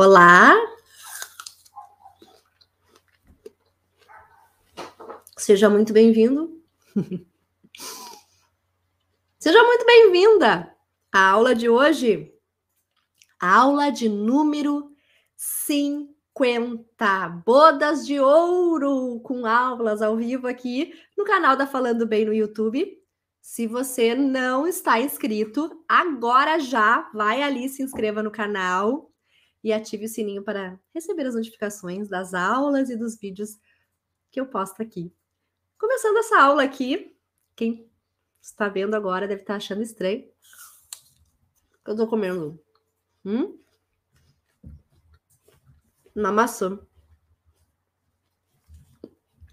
Olá! Seja muito bem-vindo. Seja muito bem-vinda à aula de hoje. Aula de número 50. Bodas de ouro com aulas ao vivo aqui no canal da Falando Bem no YouTube. Se você não está inscrito, agora já vai ali se inscreva no canal e ative o sininho para receber as notificações das aulas e dos vídeos que eu posto aqui. Começando essa aula aqui, quem está vendo agora deve estar achando estranho. Eu estou comendo hum? uma maçã.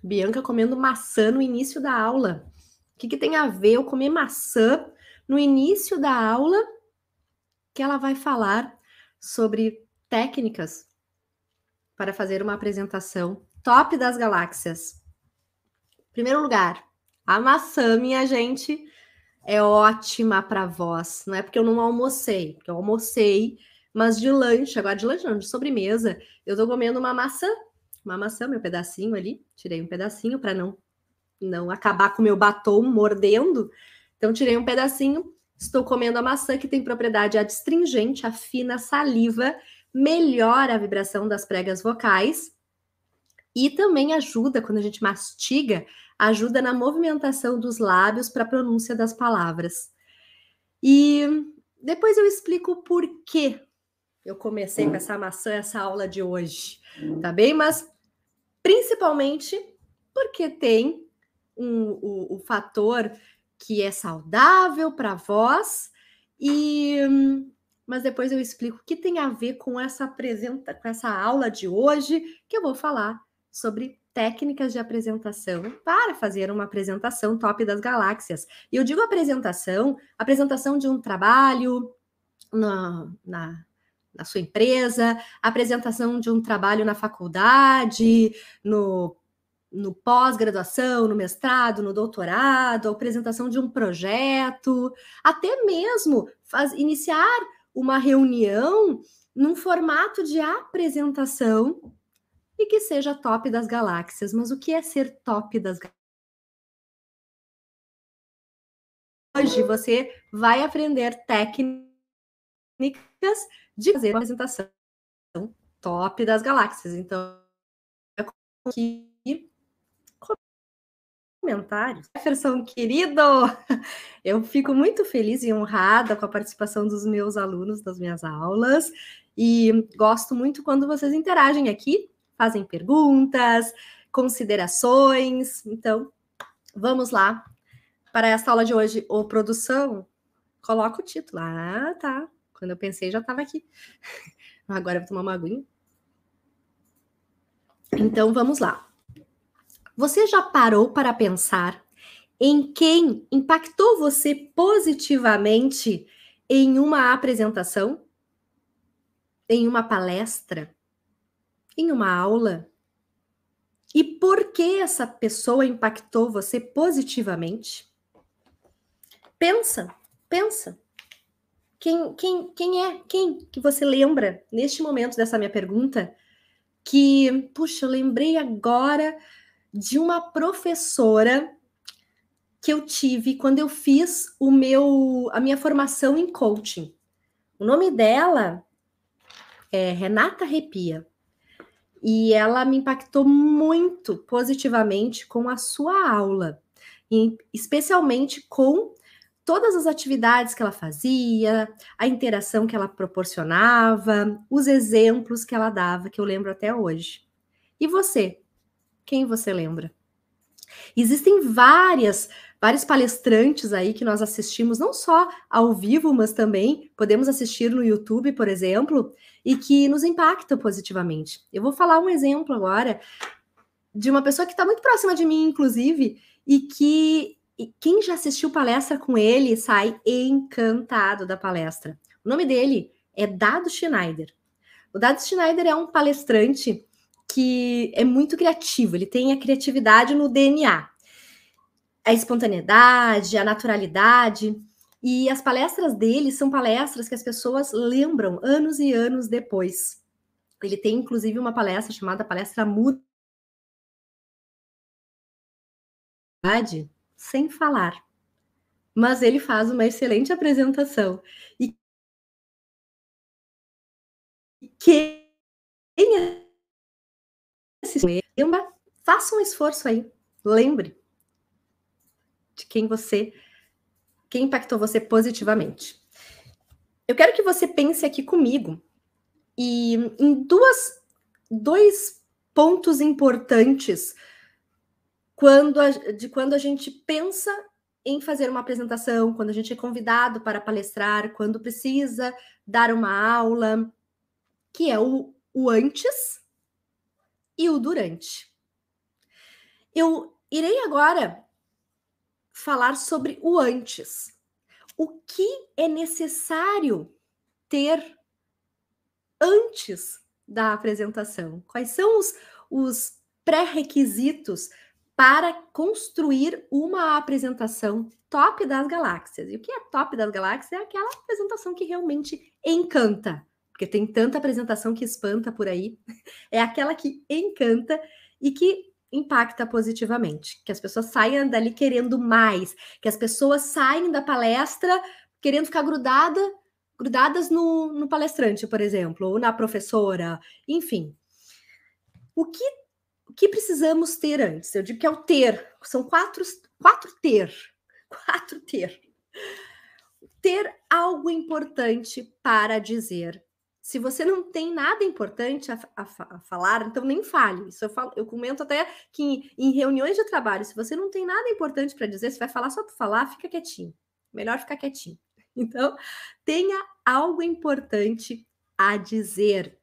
Bianca comendo maçã no início da aula. O que, que tem a ver eu comer maçã no início da aula? Que ela vai falar sobre técnicas para fazer uma apresentação top das galáxias. Primeiro lugar, a maçã, minha gente, é ótima para voz. Não é porque eu não almocei, porque eu almocei, mas de lanche, agora de lanche não, de sobremesa, eu tô comendo uma maçã, uma maçã, meu pedacinho ali, tirei um pedacinho para não não acabar com meu batom mordendo. Então tirei um pedacinho, estou comendo a maçã que tem propriedade adstringente, afina a saliva melhora a vibração das pregas vocais e também ajuda, quando a gente mastiga, ajuda na movimentação dos lábios para a pronúncia das palavras. E depois eu explico por que eu comecei com essa maçã, essa aula de hoje, tá bem? Mas principalmente porque tem um, o, fator que é saudável para a voz e mas depois eu explico o que tem a ver com essa apresenta, com essa aula de hoje, que eu vou falar sobre técnicas de apresentação para fazer uma apresentação top das galáxias. E eu digo apresentação, apresentação de um trabalho na, na, na sua empresa, apresentação de um trabalho na faculdade, no no pós-graduação, no mestrado, no doutorado, apresentação de um projeto, até mesmo faz, iniciar uma reunião num formato de apresentação e que seja top das galáxias. Mas o que é ser top das galáxias? Hoje você vai aprender técnicas de fazer uma apresentação top das galáxias. Então, que comentários. Jefferson, querido, eu fico muito feliz e honrada com a participação dos meus alunos nas minhas aulas e gosto muito quando vocês interagem aqui, fazem perguntas, considerações. Então, vamos lá para essa aula de hoje. Ô, produção, coloca o título. Ah, tá. Quando eu pensei, já estava aqui. Agora eu vou tomar uma aguinha. Então, vamos lá. Você já parou para pensar em quem impactou você positivamente em uma apresentação? Em uma palestra? Em uma aula? E por que essa pessoa impactou você positivamente? Pensa, pensa. Quem, quem, quem é? Quem que você lembra neste momento dessa minha pergunta? Que, puxa, eu lembrei agora de uma professora que eu tive quando eu fiz o meu a minha formação em coaching. O nome dela é Renata Repia. E ela me impactou muito positivamente com a sua aula, e especialmente com todas as atividades que ela fazia, a interação que ela proporcionava, os exemplos que ela dava, que eu lembro até hoje. E você, quem você lembra? Existem várias, vários palestrantes aí que nós assistimos, não só ao vivo, mas também podemos assistir no YouTube, por exemplo, e que nos impactam positivamente. Eu vou falar um exemplo agora de uma pessoa que está muito próxima de mim, inclusive, e que e quem já assistiu palestra com ele sai encantado da palestra. O nome dele é Dado Schneider. O Dado Schneider é um palestrante que é muito criativo, ele tem a criatividade no DNA. A espontaneidade, a naturalidade. E as palestras dele são palestras que as pessoas lembram anos e anos depois. Ele tem inclusive uma palestra chamada Palestra Muda sem falar. Mas ele faz uma excelente apresentação. E quem faça um esforço aí. Lembre de quem você, quem impactou você positivamente. Eu quero que você pense aqui comigo e em duas, dois pontos importantes quando a, de quando a gente pensa em fazer uma apresentação, quando a gente é convidado para palestrar, quando precisa dar uma aula, que é o, o antes e o durante. Eu irei agora falar sobre o antes. O que é necessário ter antes da apresentação? Quais são os, os pré-requisitos para construir uma apresentação top das galáxias. E o que é top das galáxias? É aquela apresentação que realmente encanta, porque tem tanta apresentação que espanta por aí. É aquela que encanta e que impacta positivamente, que as pessoas saiam dali querendo mais, que as pessoas saem da palestra querendo ficar grudada, grudadas no, no palestrante, por exemplo, ou na professora, enfim. O que o que precisamos ter antes? Eu digo que é o ter. São quatro, quatro ter. Quatro ter. Ter algo importante para dizer. Se você não tem nada importante a, a, a falar, então nem fale. Isso eu, falo, eu comento até que em, em reuniões de trabalho, se você não tem nada importante para dizer, você vai falar só para falar, fica quietinho. Melhor ficar quietinho. Então, tenha algo importante a dizer.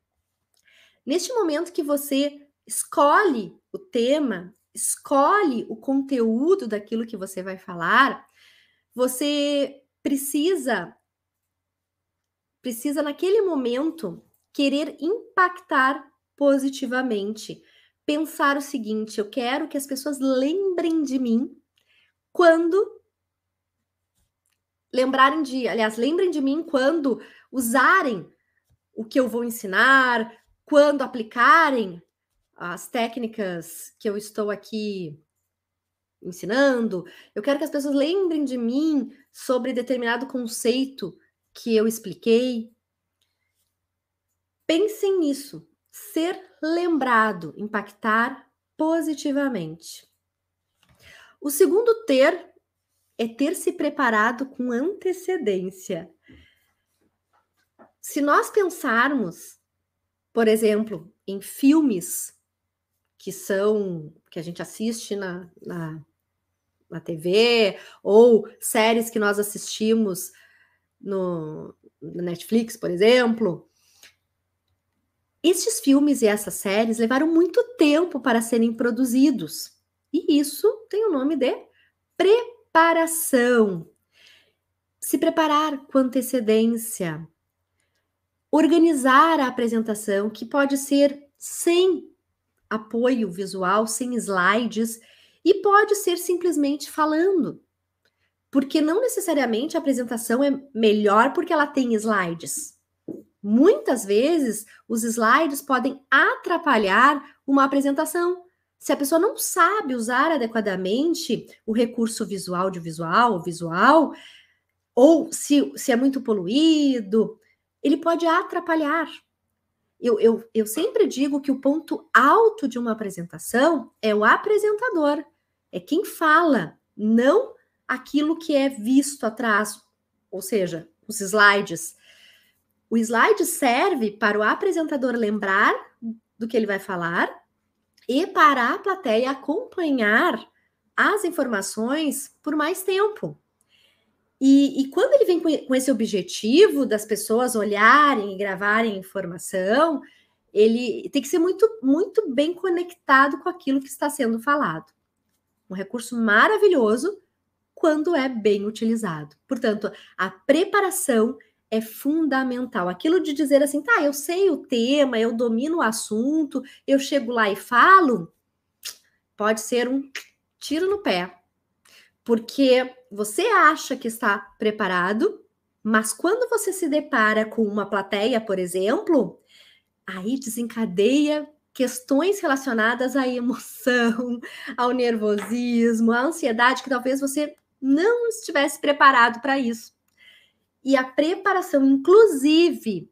Neste momento que você escolhe o tema, escolhe o conteúdo daquilo que você vai falar, você precisa precisa naquele momento querer impactar positivamente, pensar o seguinte, eu quero que as pessoas lembrem de mim quando lembrarem de, aliás, lembrem de mim quando usarem o que eu vou ensinar, quando aplicarem as técnicas que eu estou aqui ensinando, eu quero que as pessoas lembrem de mim sobre determinado conceito que eu expliquei. Pensem nisso, ser lembrado, impactar positivamente. O segundo ter é ter se preparado com antecedência. Se nós pensarmos, por exemplo, em filmes que são que a gente assiste na, na, na TV, ou séries que nós assistimos no, no Netflix, por exemplo. Estes filmes e essas séries levaram muito tempo para serem produzidos. E isso tem o nome de preparação. Se preparar com antecedência. Organizar a apresentação, que pode ser sem apoio visual, sem slides, e pode ser simplesmente falando. Porque não necessariamente a apresentação é melhor porque ela tem slides. Muitas vezes os slides podem atrapalhar uma apresentação. Se a pessoa não sabe usar adequadamente o recurso visual de visual, visual, ou se, se é muito poluído, ele pode atrapalhar eu, eu, eu sempre digo que o ponto alto de uma apresentação é o apresentador, é quem fala, não aquilo que é visto atrás, ou seja, os slides. O slide serve para o apresentador lembrar do que ele vai falar e para a plateia acompanhar as informações por mais tempo. E, e, quando ele vem com, esse objetivo das pessoas olharem e gravarem informação, ele tem que ser muito, muito bem conectado com aquilo que está sendo falado. Um recurso maravilhoso quando é bem utilizado. Portanto, a preparação é fundamental. Aquilo de dizer assim, tá, eu sei o tema, eu domino o assunto, eu chego lá e falo, pode ser um tiro no pé. Porque você acha que está preparado, mas quando você se depara com uma plateia, por exemplo, aí desencadeia questões relacionadas à emoção, ao nervosismo, à ansiedade, que talvez você não estivesse preparado para isso. E a preparação, inclusive,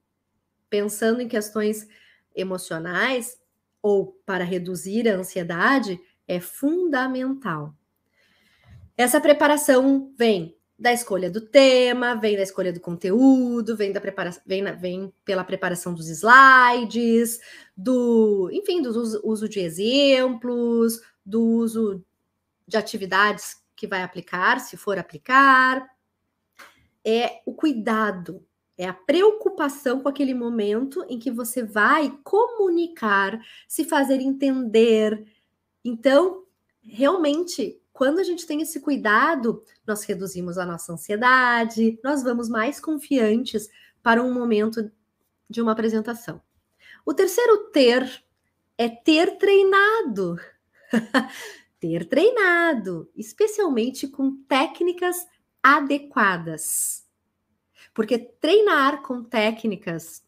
pensando em questões emocionais ou para reduzir a ansiedade, é fundamental. Essa preparação vem da escolha do tema, vem da escolha do conteúdo, vem da preparação, vem, vem pela preparação dos slides, do, enfim, do uso, uso de exemplos, do uso de atividades que vai aplicar, se for aplicar. É o cuidado, é a preocupação com aquele momento em que você vai comunicar, se fazer entender. Então, realmente quando a gente tem esse cuidado, nós reduzimos a nossa ansiedade, nós vamos mais confiantes para um momento de uma apresentação. O terceiro ter é ter treinado. ter treinado, especialmente com técnicas adequadas. Porque treinar com técnicas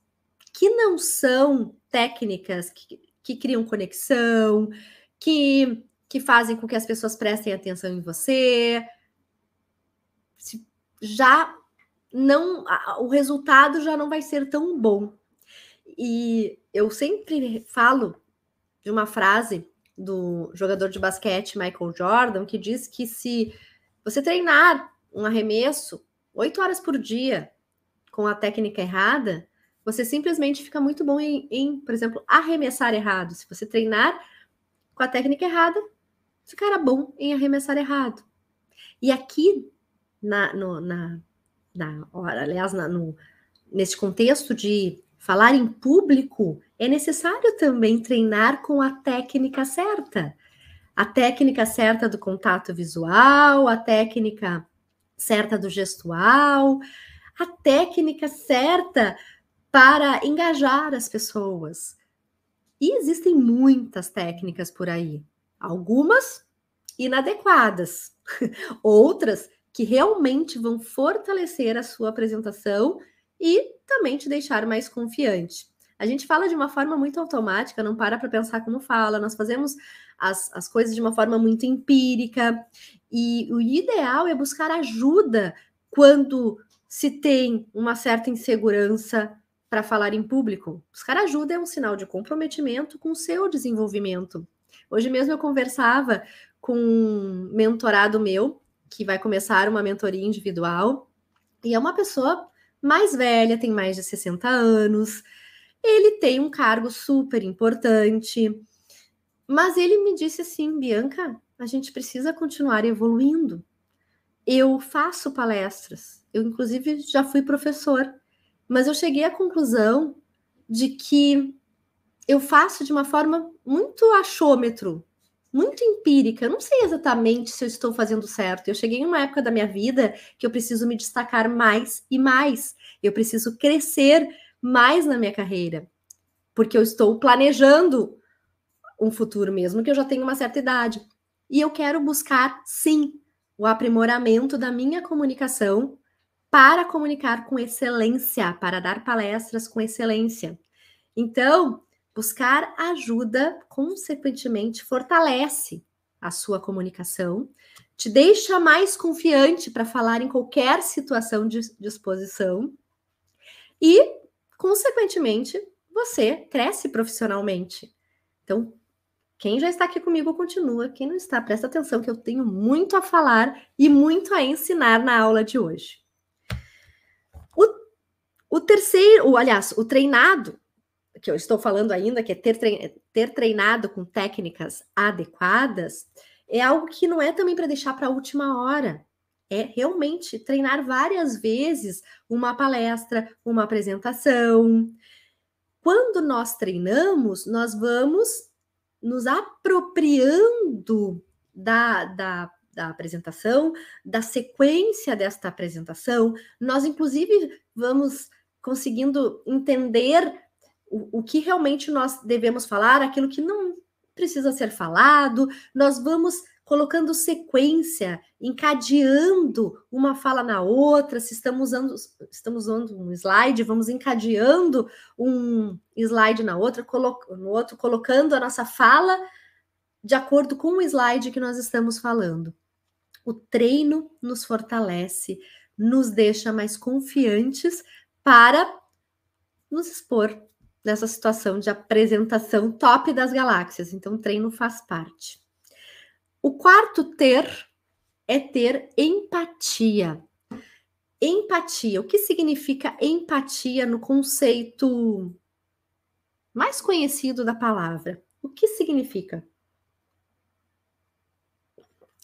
que não são técnicas que, que criam conexão, que que fazem com que as pessoas prestem atenção em você. Já não, o resultado já não vai ser tão bom. E eu sempre falo de uma frase do jogador de basquete Michael Jordan que diz que se você treinar um arremesso oito horas por dia com a técnica errada, você simplesmente fica muito bom em, em, por exemplo, arremessar errado. Se você treinar com a técnica errada, ficara bom em arremessar errado. E aqui, na, no, na, na aliás, na, no, nesse contexto de falar em público, é necessário também treinar com a técnica certa. A técnica certa do contato visual, a técnica certa do gestual, a técnica certa para engajar as pessoas. E existem muitas técnicas por aí. Algumas inadequadas, outras que realmente vão fortalecer a sua apresentação e também te deixar mais confiante. A gente fala de uma forma muito automática, não para para pensar como fala, nós fazemos as, as coisas de uma forma muito empírica, e o ideal é buscar ajuda quando se tem uma certa insegurança para falar em público. Buscar ajuda é um sinal de comprometimento com o seu desenvolvimento. Hoje mesmo eu conversava com um mentorado meu, que vai começar uma mentoria individual, e é uma pessoa mais velha, tem mais de 60 anos, ele tem um cargo super importante, mas ele me disse assim, Bianca, a gente precisa continuar evoluindo. Eu faço palestras, eu inclusive já fui professor, mas eu cheguei à conclusão de que eu faço de uma forma muito achômetro, muito empírica. Eu não sei exatamente se eu estou fazendo certo. Eu cheguei em uma época da minha vida que eu preciso me destacar mais e mais. Eu preciso crescer mais na minha carreira, porque eu estou planejando um futuro mesmo que eu já tenho uma certa idade. E eu quero buscar, sim, o aprimoramento da minha comunicação para comunicar com excelência, para dar palestras com excelência. Então, Buscar ajuda, consequentemente, fortalece a sua comunicação, te deixa mais confiante para falar em qualquer situação de exposição e, consequentemente, você cresce profissionalmente. Então, quem já está aqui comigo continua, quem não está, presta atenção que eu tenho muito a falar e muito a ensinar na aula de hoje. O, o terceiro, aliás, o treinado que eu estou falando ainda, que é ter, ter treinado com técnicas adequadas, é algo que não é também para deixar para a última hora. É realmente treinar várias vezes uma palestra, uma apresentação. Quando nós treinamos, nós vamos nos apropriando da, da, da apresentação, da sequência desta apresentação. Nós, inclusive, vamos conseguindo entender o, o que realmente nós devemos falar, aquilo que não precisa ser falado, nós vamos colocando sequência, encadeando uma fala na outra. Se estamos usando, estamos usando um slide, vamos encadeando um slide na outra, no outro, colocando a nossa fala de acordo com o slide que nós estamos falando. O treino nos fortalece, nos deixa mais confiantes para nos expor nessa situação de apresentação top das galáxias. Então, o treino faz parte. O quarto ter é ter empatia. Empatia. O que significa empatia no conceito mais conhecido da palavra? O que significa?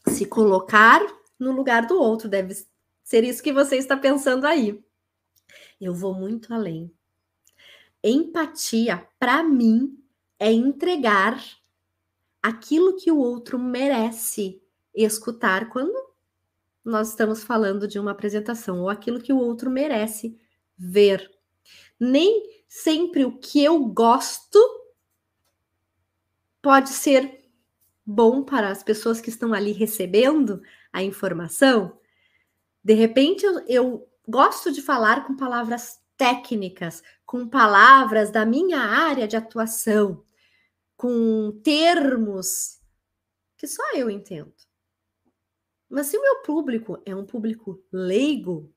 Se colocar no lugar do outro. Deve ser isso que você está pensando aí. Eu vou muito além. Empatia, para mim, é entregar aquilo que o outro merece escutar quando nós estamos falando de uma apresentação, ou aquilo que o outro merece ver. Nem sempre o que eu gosto pode ser bom para as pessoas que estão ali recebendo a informação. De repente, eu, eu gosto de falar com palavras técnicas, com palavras da minha área de atuação com termos que só eu entendo. Mas se o meu público é um público leigo,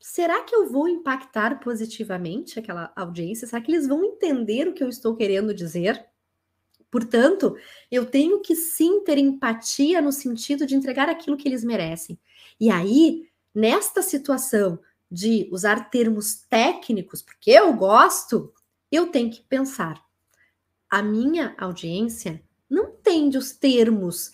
será que eu vou impactar positivamente aquela audiência? Será que eles vão entender o que eu estou querendo dizer? Portanto, eu tenho que sim ter empatia no sentido de entregar aquilo que eles merecem. E aí, nesta situação de usar termos técnicos, porque eu gosto, eu tenho que pensar: a minha audiência não entende os termos,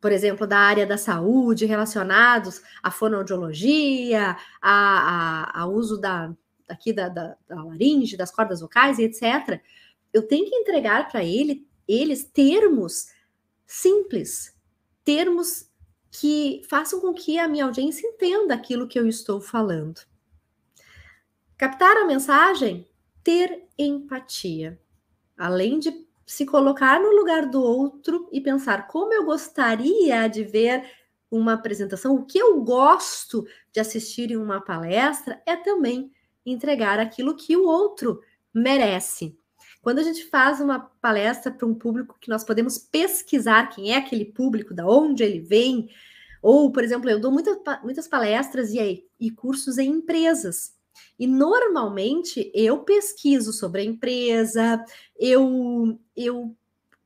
por exemplo, da área da saúde relacionados à fonoaudiologia, a, a, a uso da, aqui da, da, da laringe, das cordas vocais e etc. Eu tenho que entregar para ele, eles termos simples, termos que façam com que a minha audiência entenda aquilo que eu estou falando. Captar a mensagem? Ter empatia além de se colocar no lugar do outro e pensar como eu gostaria de ver uma apresentação, o que eu gosto de assistir em uma palestra é também entregar aquilo que o outro merece. Quando a gente faz uma palestra para um público que nós podemos pesquisar quem é aquele público, da onde ele vem, ou, por exemplo, eu dou muita, muitas palestras e, e cursos em empresas. E normalmente eu pesquiso sobre a empresa, eu, eu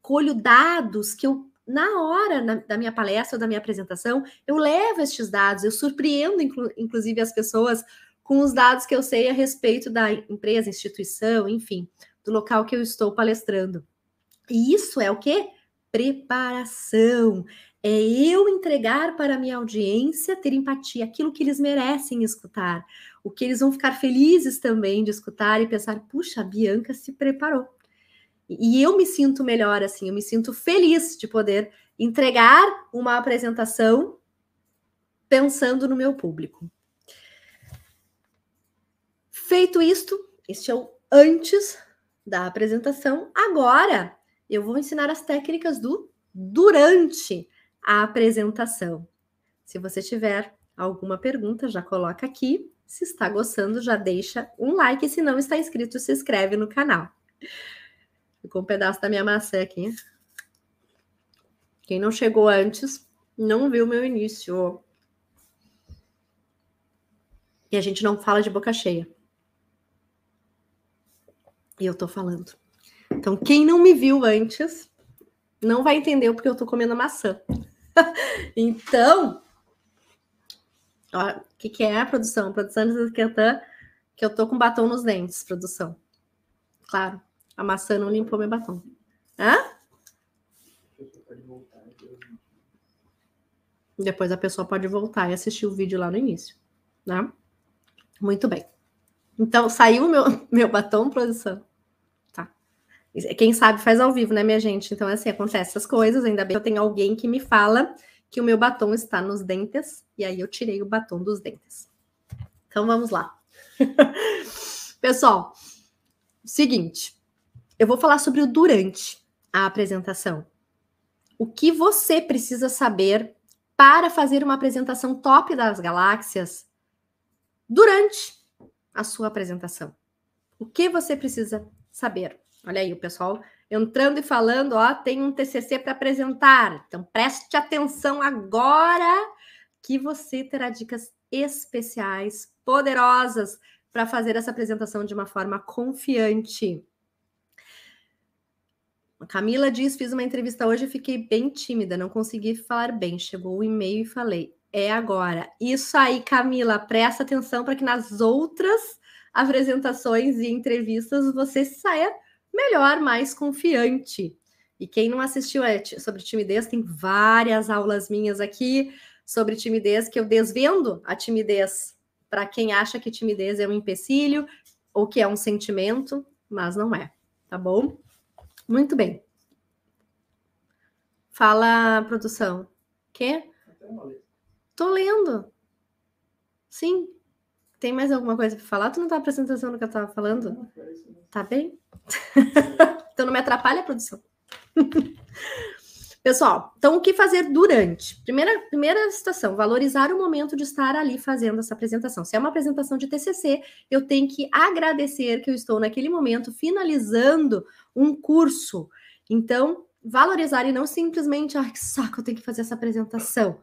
colho dados que eu, na hora na, da minha palestra ou da minha apresentação, eu levo estes dados, eu surpreendo, inclu, inclusive, as pessoas com os dados que eu sei a respeito da empresa, instituição, enfim, do local que eu estou palestrando. E isso é o que? Preparação. É eu entregar para a minha audiência ter empatia, aquilo que eles merecem escutar o que eles vão ficar felizes também de escutar e pensar, puxa, a Bianca se preparou. E eu me sinto melhor assim, eu me sinto feliz de poder entregar uma apresentação pensando no meu público. Feito isto, este é o antes da apresentação. Agora eu vou ensinar as técnicas do durante a apresentação. Se você tiver alguma pergunta, já coloca aqui se está gostando, já deixa um like. Se não está inscrito, se inscreve no canal. Ficou um pedaço da minha maçã aqui. Quem não chegou antes, não viu meu início. E a gente não fala de boca cheia. E eu tô falando. Então, quem não me viu antes, não vai entender porque eu tô comendo maçã. então, o que, que é a produção? Produção de que eu tô com batom nos dentes, produção. Claro, a maçã não limpou meu batom. Hã? Depois a pessoa pode voltar e assistir o vídeo lá no início, né? Muito bem. Então, saiu meu, meu batom, produção? Tá. Quem sabe faz ao vivo, né, minha gente? Então, assim, acontece essas coisas. Ainda bem que eu tenho alguém que me fala que o meu batom está nos dentes, e aí eu tirei o batom dos dentes. Então vamos lá. Pessoal, seguinte, eu vou falar sobre o durante a apresentação. o que você precisa saber para fazer uma apresentação top das galáxias durante a sua apresentação. O que você precisa saber? Olha aí o pessoal entrando e falando, ó, tem um TCC para apresentar. Então preste atenção agora que você terá dicas especiais, poderosas para fazer essa apresentação de uma forma confiante. A Camila diz: fiz uma entrevista hoje e fiquei bem tímida, não consegui falar bem. Chegou o e-mail e falei: é agora. Isso aí, Camila, presta atenção para que nas outras apresentações e entrevistas você saia melhor, mais confiante. E quem não assistiu é, sobre timidez, tem várias aulas minhas aqui sobre timidez que eu desvendo a timidez para quem acha que timidez é um empecilho ou que é um sentimento, mas não é, tá bom? Muito bem. Fala, produção. Quê? Tô lendo. Sim. Tem mais alguma coisa para falar? Tu não tá prestando atenção no que eu tava falando? Tá bem? então não me atrapalha a produção. Pessoal, então o que fazer durante? Primeira, primeira situação, valorizar o momento de estar ali fazendo essa apresentação. Se é uma apresentação de TCC, eu tenho que agradecer que eu estou naquele momento finalizando um curso. Então, valorizar e não simplesmente, ai, que saco, eu tenho que fazer essa apresentação.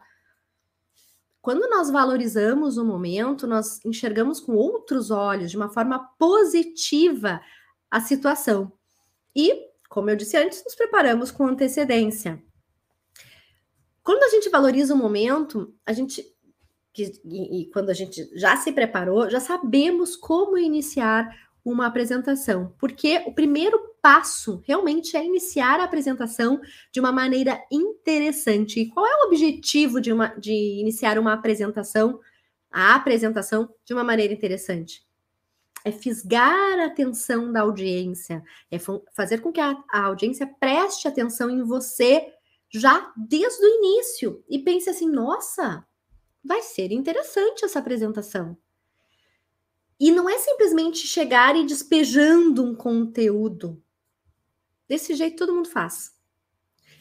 Quando nós valorizamos o momento, nós enxergamos com outros olhos, de uma forma positiva, a situação. E, como eu disse antes, nos preparamos com antecedência. Quando a gente valoriza o momento, a gente que, e, e, quando a gente já se preparou, já sabemos como iniciar uma apresentação, porque o primeiro passo realmente é iniciar a apresentação de uma maneira interessante. E qual é o objetivo de, uma, de iniciar uma apresentação, a apresentação de uma maneira interessante? É fisgar a atenção da audiência, é fazer com que a, a audiência preste atenção em você já desde o início e pense assim: nossa, vai ser interessante essa apresentação. E não é simplesmente chegar e despejando um conteúdo. Desse jeito todo mundo faz.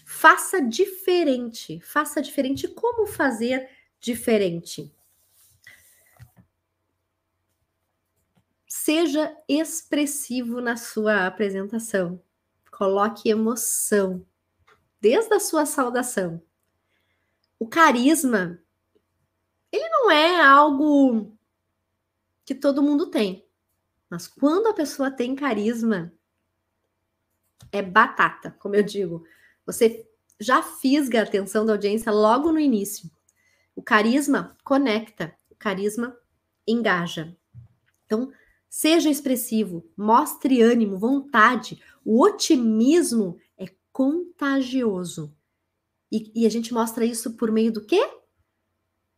Faça diferente. Faça diferente. Como fazer diferente? Seja expressivo na sua apresentação. Coloque emoção desde a sua saudação. O carisma, ele não é algo que todo mundo tem. Mas quando a pessoa tem carisma, é batata, como eu digo. Você já fisga a atenção da audiência logo no início. O carisma conecta, o carisma engaja. Então, seja expressivo, mostre ânimo, vontade. O otimismo contagioso. E, e a gente mostra isso por meio do quê?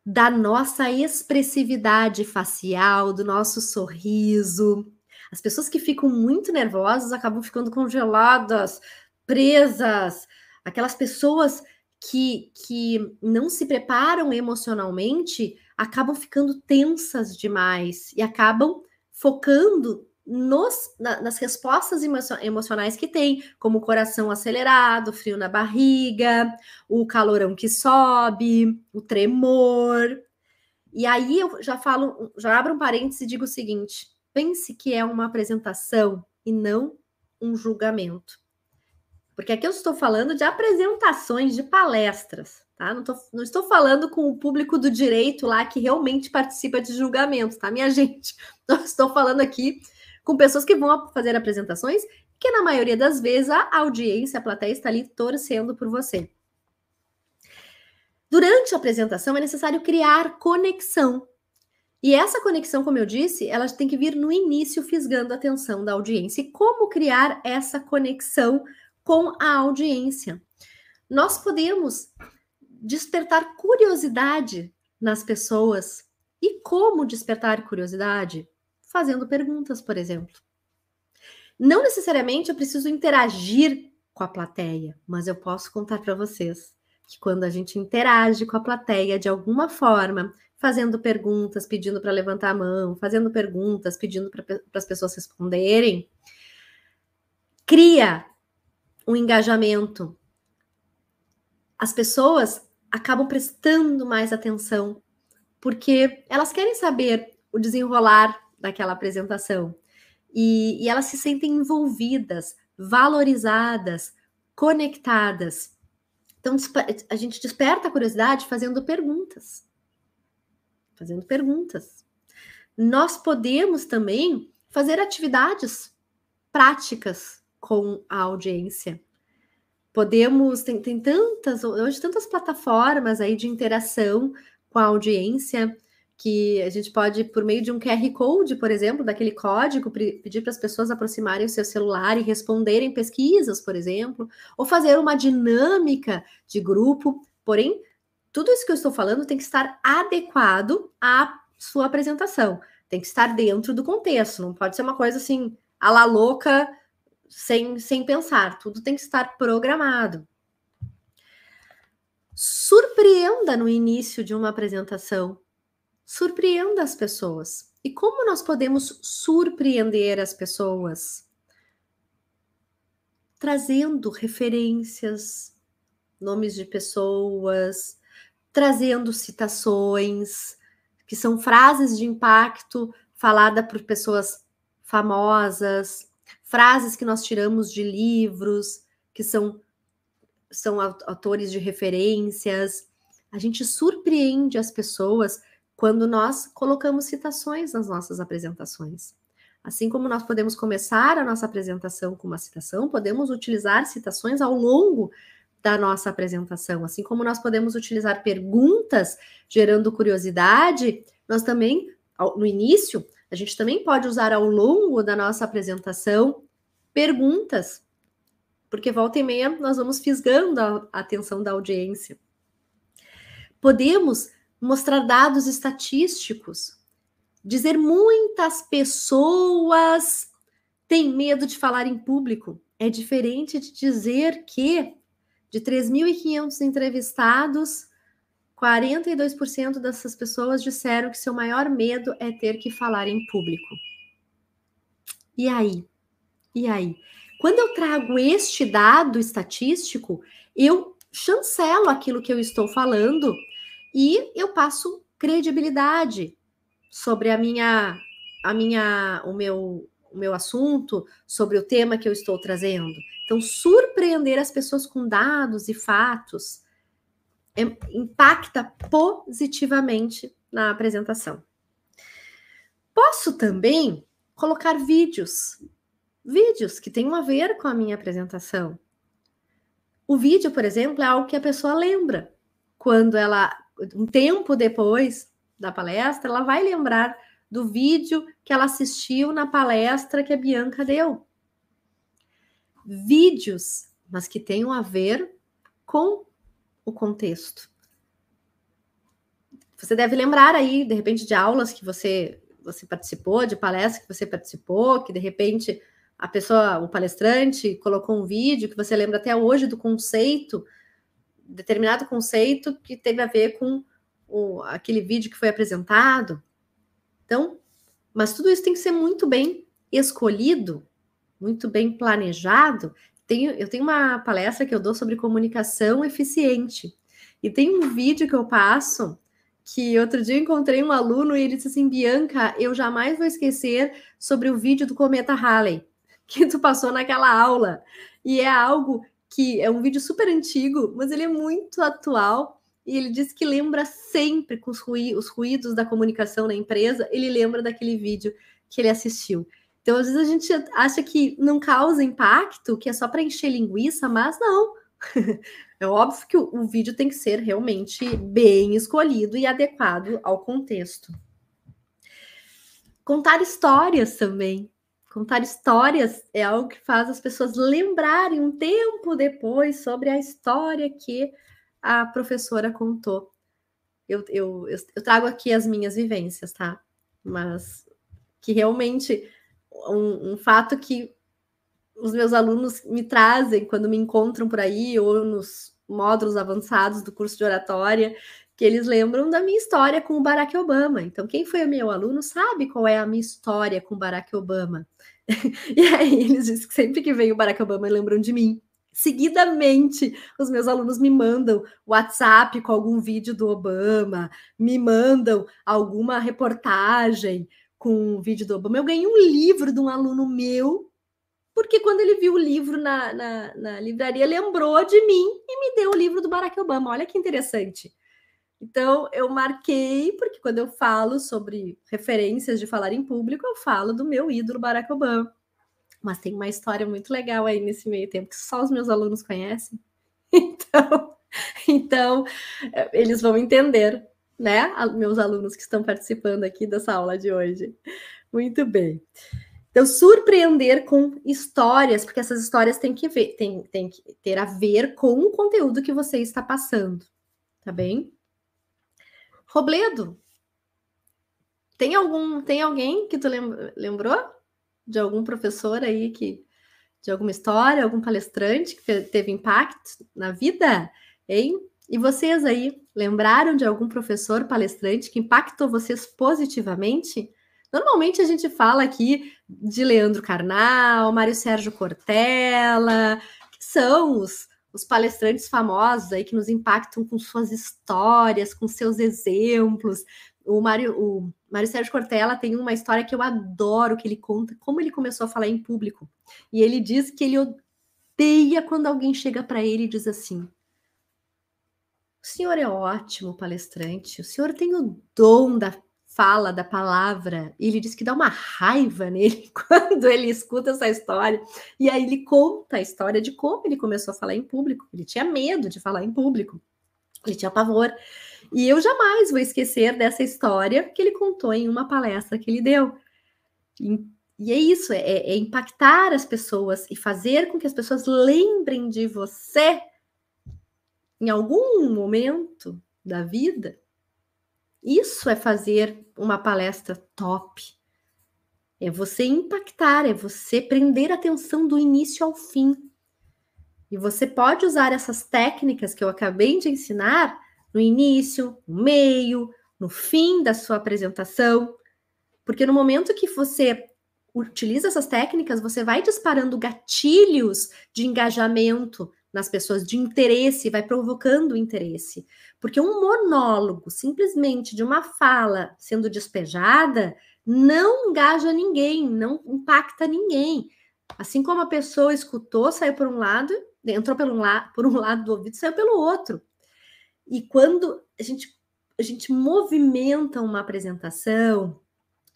Da nossa expressividade facial, do nosso sorriso. As pessoas que ficam muito nervosas acabam ficando congeladas, presas. Aquelas pessoas que, que não se preparam emocionalmente acabam ficando tensas demais e acabam focando nos, na, nas respostas emocionais que tem, como coração acelerado, frio na barriga, o calorão que sobe, o tremor. E aí eu já falo, já abro um parênteses e digo o seguinte: pense que é uma apresentação e não um julgamento. Porque aqui eu estou falando de apresentações de palestras, tá? Não, tô, não estou falando com o público do direito lá que realmente participa de julgamentos, tá, minha gente? Eu estou falando aqui com pessoas que vão fazer apresentações, que na maioria das vezes a audiência, a plateia está ali torcendo por você. Durante a apresentação é necessário criar conexão. E essa conexão, como eu disse, ela tem que vir no início, fisgando a atenção da audiência. E como criar essa conexão com a audiência? Nós podemos despertar curiosidade nas pessoas. E como despertar curiosidade? fazendo perguntas, por exemplo. Não necessariamente eu preciso interagir com a plateia, mas eu posso contar para vocês que quando a gente interage com a plateia de alguma forma, fazendo perguntas, pedindo para levantar a mão, fazendo perguntas, pedindo para as pessoas responderem, cria um engajamento. as pessoas acabam prestando mais atenção, porque elas querem saber o desenrolar daquela apresentação. E, e elas se sentem envolvidas, valorizadas, conectadas. Então, a gente desperta a curiosidade fazendo perguntas. Fazendo perguntas. Nós podemos também fazer atividades práticas com a audiência. Podemos, tem, tem tantas, hoje tantas plataformas aí de interação com a audiência que a gente pode, por meio de um QR Code, por exemplo, daquele código, pedir para as pessoas aproximarem o seu celular e responderem pesquisas, por exemplo, ou fazer uma dinâmica de grupo. Porém, tudo isso que eu estou falando tem que estar adequado à sua apresentação, tem que estar dentro do contexto, não pode ser uma coisa assim, a la louca, sem, sem pensar, tudo tem que estar programado. Surpreenda no início de uma apresentação surpreenda as pessoas. E como nós podemos surpreender as pessoas? Trazendo referências, nomes de pessoas, trazendo citações, que são frases de impacto falada por pessoas famosas, frases que nós tiramos de livros, que são são autores de referências. A gente surpreende as pessoas quando nós colocamos citações nas nossas apresentações. Assim como nós podemos começar a nossa apresentação com uma citação, podemos utilizar citações ao longo da nossa apresentação. Assim como nós podemos utilizar perguntas gerando curiosidade, nós também, no início, a gente também pode usar ao longo da nossa apresentação perguntas, porque volta e meia nós vamos fisgando a atenção da audiência. Podemos mostrar dados estatísticos, dizer muitas pessoas têm medo de falar em público. É diferente de dizer que de 3.500 entrevistados, 42% dessas pessoas disseram que seu maior medo é ter que falar em público. E aí? E aí? Quando eu trago este dado estatístico, eu chancelo aquilo que eu estou falando e eu passo credibilidade sobre a minha a minha o meu o meu assunto, sobre o tema que eu estou trazendo. Então, surpreender as pessoas com dados e fatos é, impacta positivamente na apresentação. Posso também colocar vídeos, vídeos que tenham a ver com a minha apresentação. O vídeo, por exemplo, é algo que a pessoa lembra quando ela um tempo depois da palestra, ela vai lembrar do vídeo que ela assistiu na palestra que a Bianca deu. Vídeos, mas que tenham a ver com o contexto. Você deve lembrar aí, de repente, de aulas que você você participou, de palestras que você participou, que de repente a pessoa, o palestrante, colocou um vídeo que você lembra até hoje do conceito determinado conceito que teve a ver com o, aquele vídeo que foi apresentado. Então, mas tudo isso tem que ser muito bem escolhido, muito bem planejado. Tenho, eu tenho uma palestra que eu dou sobre comunicação eficiente. E tem um vídeo que eu passo que outro dia encontrei um aluno e ele disse assim: Bianca, eu jamais vou esquecer sobre o vídeo do cometa Halley que tu passou naquela aula. E é algo que é um vídeo super antigo, mas ele é muito atual. E ele diz que lembra sempre com os, ruí os ruídos da comunicação na empresa, ele lembra daquele vídeo que ele assistiu. Então, às vezes a gente acha que não causa impacto, que é só para encher linguiça, mas não. é óbvio que o, o vídeo tem que ser realmente bem escolhido e adequado ao contexto. Contar histórias também. Contar histórias é algo que faz as pessoas lembrarem um tempo depois sobre a história que a professora contou. Eu, eu, eu, trago aqui as minhas vivências, tá? Mas que realmente um, um fato que os meus alunos me trazem quando me encontram por aí ou nos módulos avançados do curso de oratória, que eles lembram da minha história com o Barack Obama. Então, quem foi meu aluno sabe qual é a minha história com o Barack Obama. e aí eles dizem que sempre que vem o Barack Obama lembram de mim. Seguidamente, os meus alunos me mandam WhatsApp com algum vídeo do Obama, me mandam alguma reportagem com um vídeo do Obama. Eu ganhei um livro de um aluno meu, porque quando ele viu o livro na, na, na livraria, lembrou de mim e me deu o livro do Barack Obama. Olha que interessante. Então, eu marquei, porque quando eu falo sobre referências de falar em público, eu falo do meu ídolo Barack Obama. Mas tem uma história muito legal aí nesse meio tempo que só os meus alunos conhecem. Então, então eles vão entender, né? Meus alunos que estão participando aqui dessa aula de hoje. Muito bem. Então, surpreender com histórias, porque essas histórias têm que ver, tem que ter a ver com o conteúdo que você está passando, tá bem? Robledo, tem algum, tem alguém que tu lembrou? de algum professor aí que de alguma história, algum palestrante que teve impacto na vida, hein? E vocês aí lembraram de algum professor palestrante que impactou vocês positivamente? Normalmente a gente fala aqui de Leandro Carnal, Mário Sérgio Cortella, que são os, os palestrantes famosos aí que nos impactam com suas histórias, com seus exemplos, o Mário, o Mário Sérgio Cortella tem uma história que eu adoro, que ele conta como ele começou a falar em público. E ele diz que ele odeia quando alguém chega para ele e diz assim: O senhor é ótimo palestrante, o senhor tem o dom da fala, da palavra. E ele diz que dá uma raiva nele quando ele escuta essa história. E aí ele conta a história de como ele começou a falar em público. Ele tinha medo de falar em público, ele tinha pavor. E eu jamais vou esquecer dessa história que ele contou em uma palestra que ele deu. E, e é isso, é, é impactar as pessoas e fazer com que as pessoas lembrem de você em algum momento da vida. Isso é fazer uma palestra top. É você impactar, é você prender a atenção do início ao fim. E você pode usar essas técnicas que eu acabei de ensinar no início, no meio, no fim da sua apresentação, porque no momento que você utiliza essas técnicas, você vai disparando gatilhos de engajamento nas pessoas, de interesse, vai provocando interesse. Porque um monólogo, simplesmente de uma fala sendo despejada, não engaja ninguém, não impacta ninguém. Assim como a pessoa escutou, saiu por um lado, entrou pelo um la por um lado do ouvido, saiu pelo outro. E quando a gente, a gente movimenta uma apresentação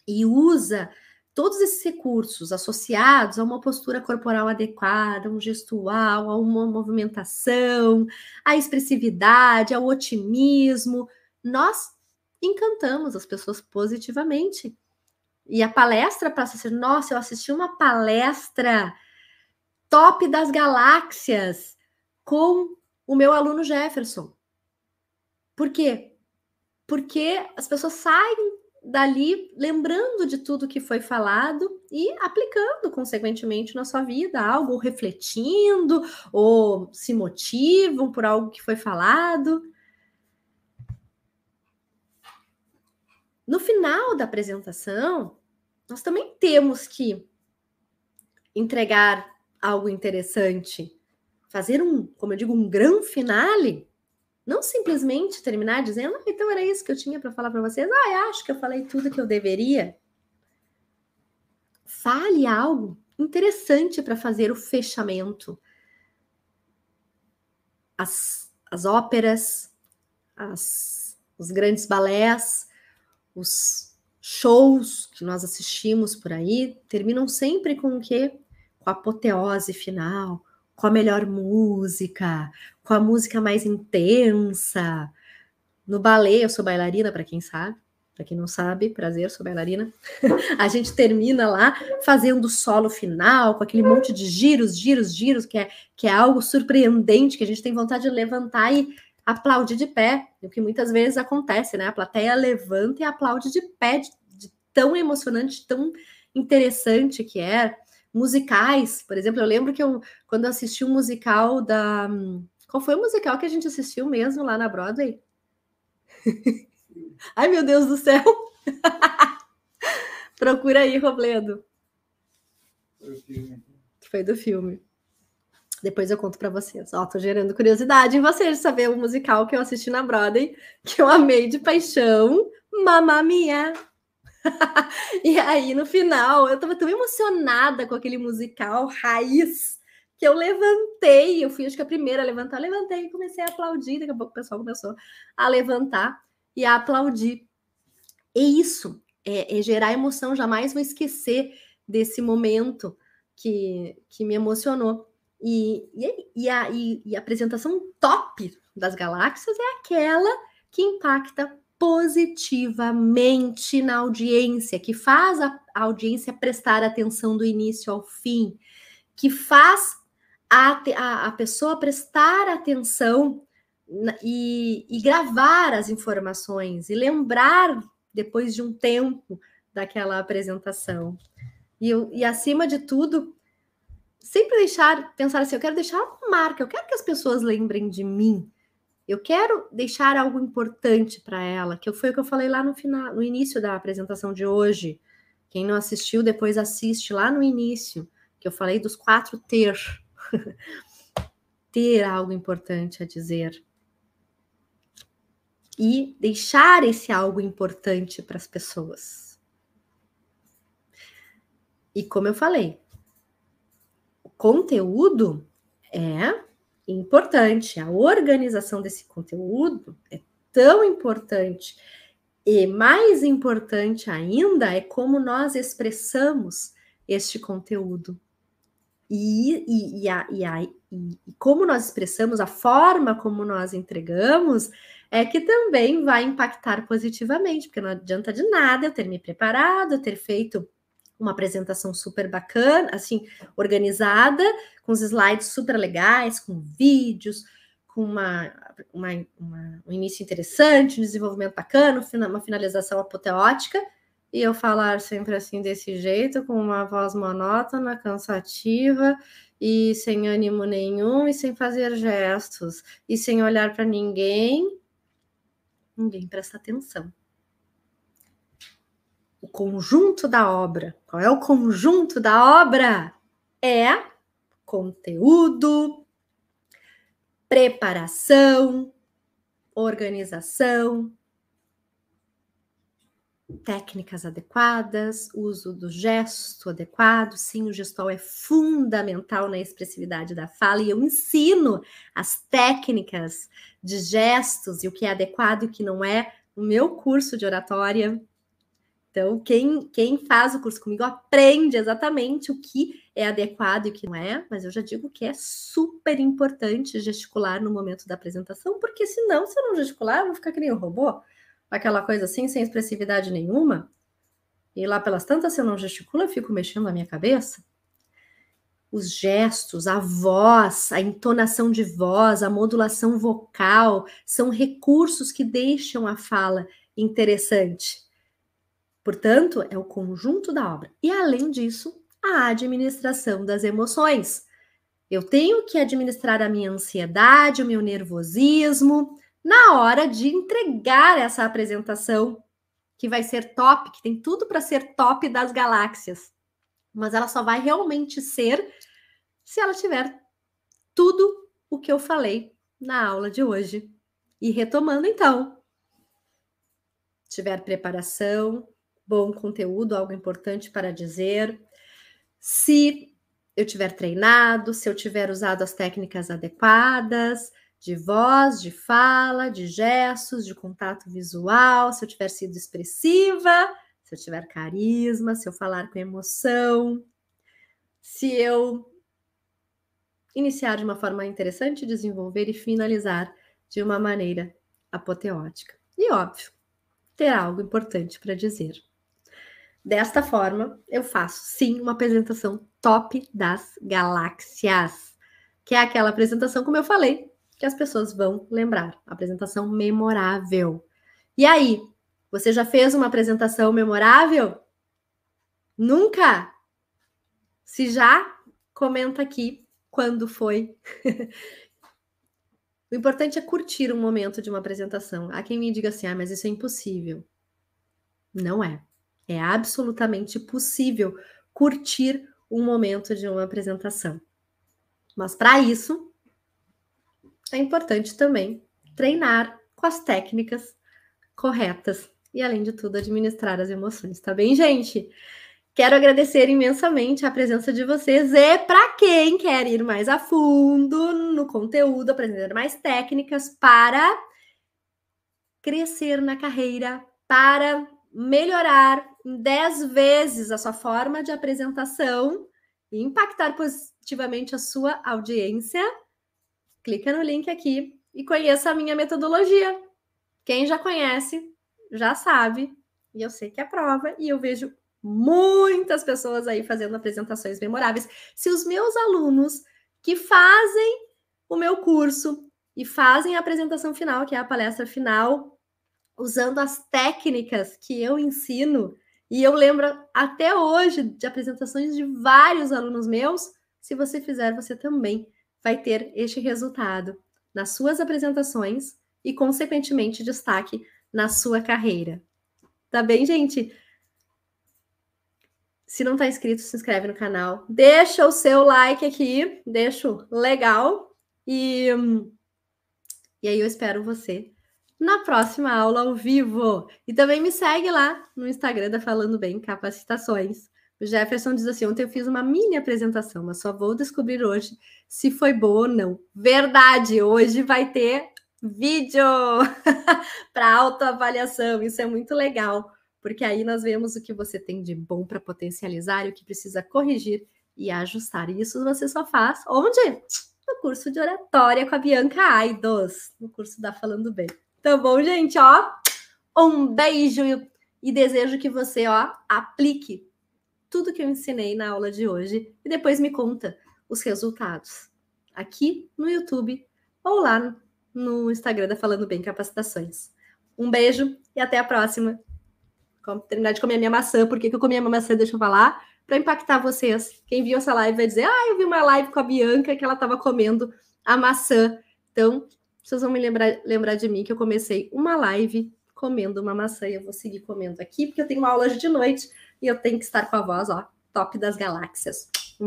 e usa todos esses recursos associados a uma postura corporal adequada, um gestual, a uma movimentação, a expressividade, ao otimismo, nós encantamos as pessoas positivamente. E a palestra passa a ser: nossa, eu assisti uma palestra top das galáxias com o meu aluno Jefferson. Por quê? Porque as pessoas saem dali lembrando de tudo que foi falado e aplicando consequentemente na sua vida algo, refletindo, ou se motivam por algo que foi falado. No final da apresentação, nós também temos que entregar algo interessante, fazer um, como eu digo, um grande finale não simplesmente terminar dizendo, ah, então era isso que eu tinha para falar para vocês. Ah, acho que eu falei tudo que eu deveria. Fale algo interessante para fazer o fechamento. As, as óperas, as, os grandes balés, os shows que nós assistimos por aí terminam sempre com o quê? Com a apoteose final, com a melhor música, com a música mais intensa. No balé, eu sou bailarina, para quem sabe. Para quem não sabe, prazer, sou bailarina. a gente termina lá fazendo o solo final, com aquele monte de giros, giros, giros, que é, que é algo surpreendente, que a gente tem vontade de levantar e aplaudir de pé. O que muitas vezes acontece, né? A plateia levanta e aplaude de pé, de, de tão emocionante, tão interessante que é musicais, por exemplo, eu lembro que eu, quando eu assisti um musical da. Qual foi o musical que a gente assistiu mesmo lá na Broadway? Ai, meu Deus do céu! Procura aí, Robledo. Foi do filme. Depois eu conto para vocês. Ó, tô gerando curiosidade em vocês de saber o musical que eu assisti na Broadway, que eu amei de paixão, Mamma Mia. e aí, no final, eu tava tão emocionada com aquele musical raiz que eu levantei. Eu fui, acho que a primeira a levantar. Levantei e comecei a aplaudir. Daqui a pouco o pessoal começou a levantar e a aplaudir. E isso é, é gerar emoção. Jamais vou esquecer desse momento que, que me emocionou. E, e, e, a, e, e a apresentação top das galáxias é aquela que impacta positivamente na audiência, que faz a, audiência prestar atenção do início ao fim, que faz a, a, a pessoa prestar atenção e, e gravar as informações e lembrar depois de um tempo daquela apresentação. E, e acima de tudo, sempre deixar, pensar assim, eu quero deixar uma marca, eu quero que as pessoas lembrem de mim. Eu quero deixar algo importante para ela, que foi o que eu falei lá no final, no início da apresentação de hoje. Quem não assistiu, depois assiste lá no início, que eu falei dos quatro ter. ter algo importante a dizer. E deixar esse algo importante para as pessoas. E como eu falei, o conteúdo é importante. A organização desse conteúdo é tão importante. E mais importante ainda é como nós expressamos este conteúdo. E, e, e, a, e, a, e, como nós expressamos, a forma como nós entregamos, é que também vai impactar positivamente, porque não adianta de nada eu ter me preparado, ter feito uma apresentação super bacana, assim, organizada, com os slides super legais, com vídeos, com uma, uma, uma, um início interessante, um desenvolvimento bacana, uma finalização apoteótica, e eu falar sempre assim desse jeito, com uma voz monótona, cansativa e sem ânimo nenhum e sem fazer gestos e sem olhar para ninguém, ninguém presta atenção o conjunto da obra. Qual é o conjunto da obra? É conteúdo, preparação, organização, técnicas adequadas, uso do gesto adequado. Sim, o gestual é fundamental na expressividade da fala e eu ensino as técnicas de gestos e o que é adequado e o que não é no meu curso de oratória. Então, quem, quem faz o curso comigo aprende exatamente o que é adequado e o que não é, mas eu já digo que é super importante gesticular no momento da apresentação, porque senão, se eu não gesticular, eu vou ficar que nem um robô, aquela coisa assim, sem expressividade nenhuma. E lá pelas tantas, se eu não gesticulo, eu fico mexendo a minha cabeça. Os gestos, a voz, a entonação de voz, a modulação vocal são recursos que deixam a fala interessante. Portanto, é o conjunto da obra. E além disso, a administração das emoções. Eu tenho que administrar a minha ansiedade, o meu nervosismo, na hora de entregar essa apresentação, que vai ser top, que tem tudo para ser top das galáxias. Mas ela só vai realmente ser se ela tiver tudo o que eu falei na aula de hoje. E retomando então, tiver preparação, bom conteúdo, algo importante para dizer. Se eu tiver treinado, se eu tiver usado as técnicas adequadas de voz, de fala, de gestos, de contato visual, se eu tiver sido expressiva, se eu tiver carisma, se eu falar com emoção, se eu iniciar de uma forma interessante, desenvolver e finalizar de uma maneira apoteótica. E óbvio, ter algo importante para dizer. Desta forma, eu faço sim uma apresentação top das galáxias, que é aquela apresentação, como eu falei, que as pessoas vão lembrar, apresentação memorável. E aí, você já fez uma apresentação memorável? Nunca? Se já, comenta aqui quando foi. o importante é curtir um momento de uma apresentação. Há quem me diga assim: ah, mas isso é impossível. Não é. É absolutamente possível curtir um momento de uma apresentação. Mas para isso é importante também treinar com as técnicas corretas e, além de tudo, administrar as emoções, tá bem, gente? Quero agradecer imensamente a presença de vocês e para quem quer ir mais a fundo no conteúdo, aprender mais técnicas para crescer na carreira, para melhorar 10 vezes a sua forma de apresentação e impactar positivamente a sua audiência, clica no link aqui e conheça a minha metodologia. Quem já conhece, já sabe, e eu sei que é prova, e eu vejo muitas pessoas aí fazendo apresentações memoráveis. Se os meus alunos que fazem o meu curso e fazem a apresentação final, que é a palestra final, usando as técnicas que eu ensino, e eu lembro até hoje de apresentações de vários alunos meus, se você fizer, você também vai ter este resultado nas suas apresentações e, consequentemente, destaque na sua carreira. Tá bem, gente? Se não está inscrito, se inscreve no canal. Deixa o seu like aqui, deixa legal. E, e aí eu espero você na próxima aula ao vivo. E também me segue lá no Instagram da Falando Bem Capacitações. O Jefferson diz assim: ontem eu fiz uma mini apresentação, mas só vou descobrir hoje se foi boa ou não. Verdade, hoje vai ter vídeo para autoavaliação. Isso é muito legal porque aí nós vemos o que você tem de bom para potencializar e o que precisa corrigir e ajustar. E isso você só faz onde? No curso de oratória com a Bianca Aidos, no curso da Falando Bem. Tá bom, gente? Ó, um beijo e desejo que você, ó, aplique tudo que eu ensinei na aula de hoje e depois me conta os resultados aqui no YouTube ou lá no Instagram da Falando Bem Capacitações. Um beijo e até a próxima terminar de comer a minha maçã. Por que, que eu comi a minha maçã? Deixa eu falar. Para impactar vocês. Quem viu essa live vai dizer: Ah, eu vi uma live com a Bianca que ela estava comendo a maçã. Então, vocês vão me lembrar, lembrar de mim que eu comecei uma live comendo uma maçã e eu vou seguir comendo aqui, porque eu tenho uma aula de noite e eu tenho que estar com a voz, ó, top das galáxias.